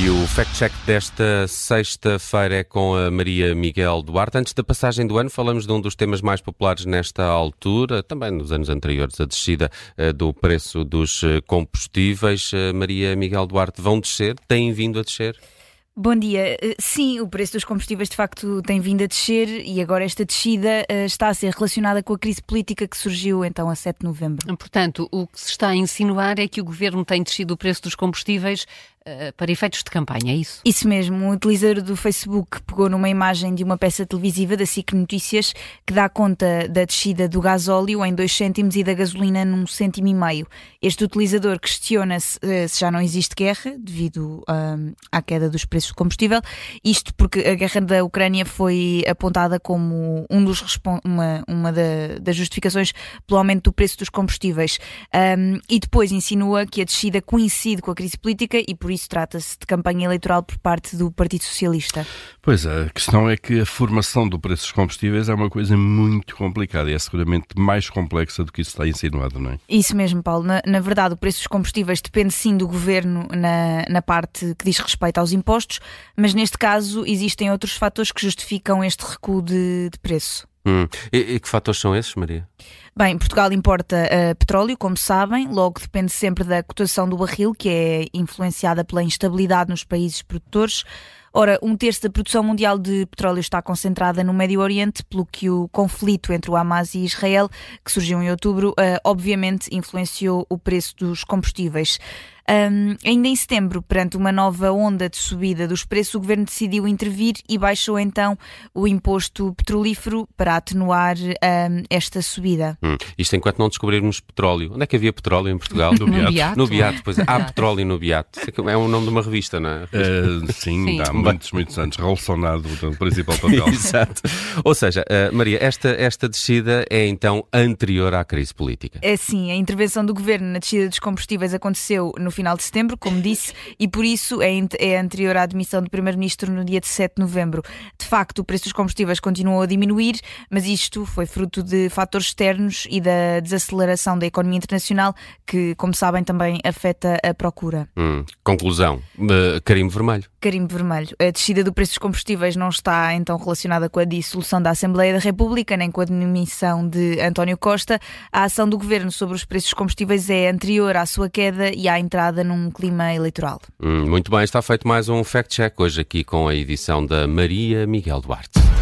E o fact-check desta sexta-feira é com a Maria Miguel Duarte. Antes da passagem do ano, falamos de um dos temas mais populares nesta altura, também nos anos anteriores, a descida uh, do preço dos uh, combustíveis. Uh, Maria Miguel Duarte, vão descer? Têm vindo a descer? Bom dia. Eh, sim, o preço dos combustíveis de facto tem vindo a descer e agora esta descida eh, está a ser relacionada com a crise política que surgiu então a 7 de novembro. Portanto, o que se está a insinuar é que o governo tem descido o preço dos combustíveis uh, para efeitos de campanha, é isso? Isso mesmo. Um utilizador do Facebook pegou numa imagem de uma peça televisiva da SIC Notícias que dá conta da descida do gasóleo em 2 cêntimos e da gasolina num cêntimo e meio. Este utilizador questiona-se uh, se já não existe guerra devido à queda dos preços do combustível. Isto porque a guerra da Ucrânia foi apontada como um dos uma, uma da, das justificações pelo aumento do preço dos combustíveis. Um, e depois insinua que a descida coincide com a crise política e por isso trata-se de campanha eleitoral por parte do Partido Socialista. Pois é, a questão é que a formação do preço dos combustíveis é uma coisa muito complicada e é seguramente mais complexa do que isso está insinuado, não é? Isso mesmo, Paulo. Na, na verdade, o preço dos combustíveis depende sim do governo na, na parte que diz respeito aos impostos, mas neste caso existem outros fatores que justificam este recuo de, de preço. Hum. E, e, que fatores são esses, Maria? Bem, Portugal importa uh, petróleo, como sabem, logo depende sempre da cotação do barril, que é influenciada pela instabilidade nos países produtores. Ora, um terço da produção mundial de petróleo está concentrada no Médio Oriente, pelo que o conflito entre o Hamas e Israel, que surgiu em outubro, uh, obviamente influenciou o preço dos combustíveis. Um, ainda em setembro, perante uma nova onda de subida dos preços, o governo decidiu intervir e baixou então o imposto petrolífero para atenuar um, esta subida. Hum, isto enquanto não descobrirmos petróleo. Onde é que havia petróleo em Portugal? No, no Beato. No Beato, pois é. Há petróleo no Beato. É o nome de uma revista, não é? Uh, sim, sim, há muitos, muitos anos. Relacionado o principal papel. Exato. Ou seja, uh, Maria, esta, esta descida é então anterior à crise política. É sim, a intervenção do governo na descida dos combustíveis aconteceu no final de setembro, como disse, e por isso é, é anterior à admissão do Primeiro-Ministro no dia de 7 de novembro. De facto, o preço dos combustíveis continuou a diminuir, mas isto foi fruto de fatores externos e da desaceleração da economia internacional, que, como sabem, também afeta a procura. Hum, conclusão: uh, carimbo vermelho. Carimbo vermelho. A descida do preço dos combustíveis não está então relacionada com a dissolução da Assembleia da República, nem com a demissão de António Costa. A ação do governo sobre os preços dos combustíveis é anterior à sua queda e à entrada num clima eleitoral. Hum, muito bem, está feito mais um fact-check hoje aqui com a edição da Maria Miguel Duarte.